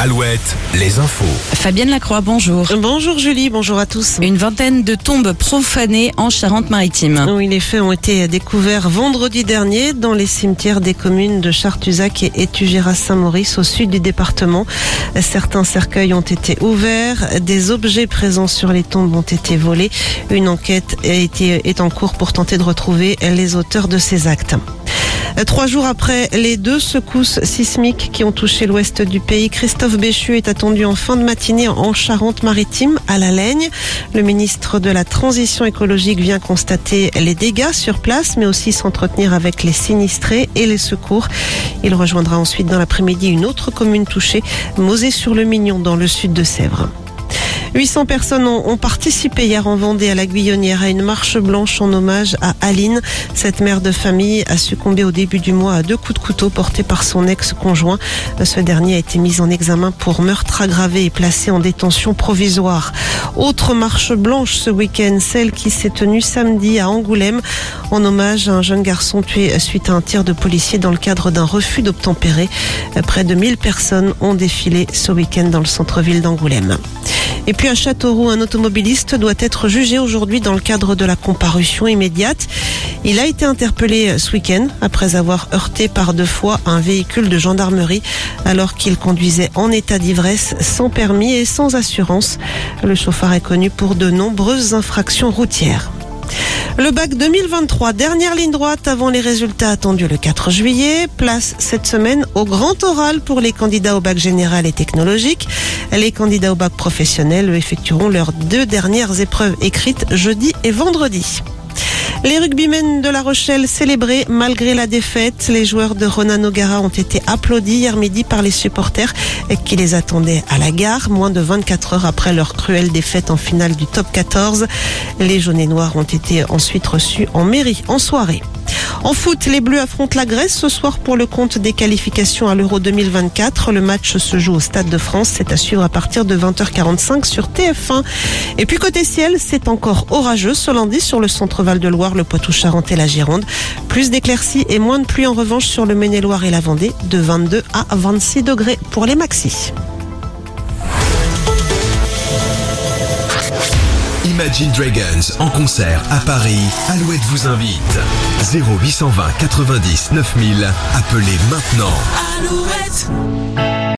Alouette, les infos. Fabienne Lacroix, bonjour. Bonjour Julie, bonjour à tous. Une vingtaine de tombes profanées en Charente-Maritime. Oui, les faits ont été découverts vendredi dernier dans les cimetières des communes de Chartuzac et Étugéras-Saint-Maurice au sud du département. Certains cercueils ont été ouverts, des objets présents sur les tombes ont été volés. Une enquête est en cours pour tenter de retrouver les auteurs de ces actes. Trois jours après les deux secousses sismiques qui ont touché l'ouest du pays, Christophe Béchu est attendu en fin de matinée en Charente-Maritime, à La Laigne. Le ministre de la Transition écologique vient constater les dégâts sur place, mais aussi s'entretenir avec les sinistrés et les secours. Il rejoindra ensuite dans l'après-midi une autre commune touchée, Mosée-sur-le-Mignon, dans le sud de Sèvres. 800 personnes ont, participé hier en Vendée à la Guyonnière à une marche blanche en hommage à Aline. Cette mère de famille a succombé au début du mois à deux coups de couteau portés par son ex-conjoint. Ce dernier a été mis en examen pour meurtre aggravé et placé en détention provisoire. Autre marche blanche ce week-end, celle qui s'est tenue samedi à Angoulême en hommage à un jeune garçon tué suite à un tir de policier dans le cadre d'un refus d'obtempérer. Près de 1000 personnes ont défilé ce week-end dans le centre-ville d'Angoulême. Et puis à Châteauroux, un automobiliste doit être jugé aujourd'hui dans le cadre de la comparution immédiate. Il a été interpellé ce week-end après avoir heurté par deux fois un véhicule de gendarmerie alors qu'il conduisait en état d'ivresse sans permis et sans assurance. Le chauffeur est connu pour de nombreuses infractions routières. Le bac 2023, dernière ligne droite avant les résultats attendus le 4 juillet. Place cette semaine au grand oral pour les candidats au bac général et technologique. Les candidats au bac professionnel effectueront leurs deux dernières épreuves écrites jeudi et vendredi. Les rugbymen de La Rochelle célébrés malgré la défaite. Les joueurs de Ronan O'Gara ont été applaudis hier midi par les supporters qui les attendaient à la gare, moins de 24 heures après leur cruelle défaite en finale du top 14. Les jaunes et noirs ont été ensuite reçus en mairie en soirée. En foot, les Bleus affrontent la Grèce ce soir pour le compte des qualifications à l'Euro 2024. Le match se joue au Stade de France. C'est à suivre à partir de 20h45 sur TF1. Et puis côté ciel, c'est encore orageux ce lundi sur le centre Val de Loire, le Poitou-Charentes et la Gironde. Plus d'éclaircies et moins de pluie en revanche sur le Maine-et-Loire et la Vendée, de 22 à 26 degrés pour les maxis. Imagine Dragons en concert à Paris. Alouette vous invite. 0820 90 9000. Appelez maintenant. Alouette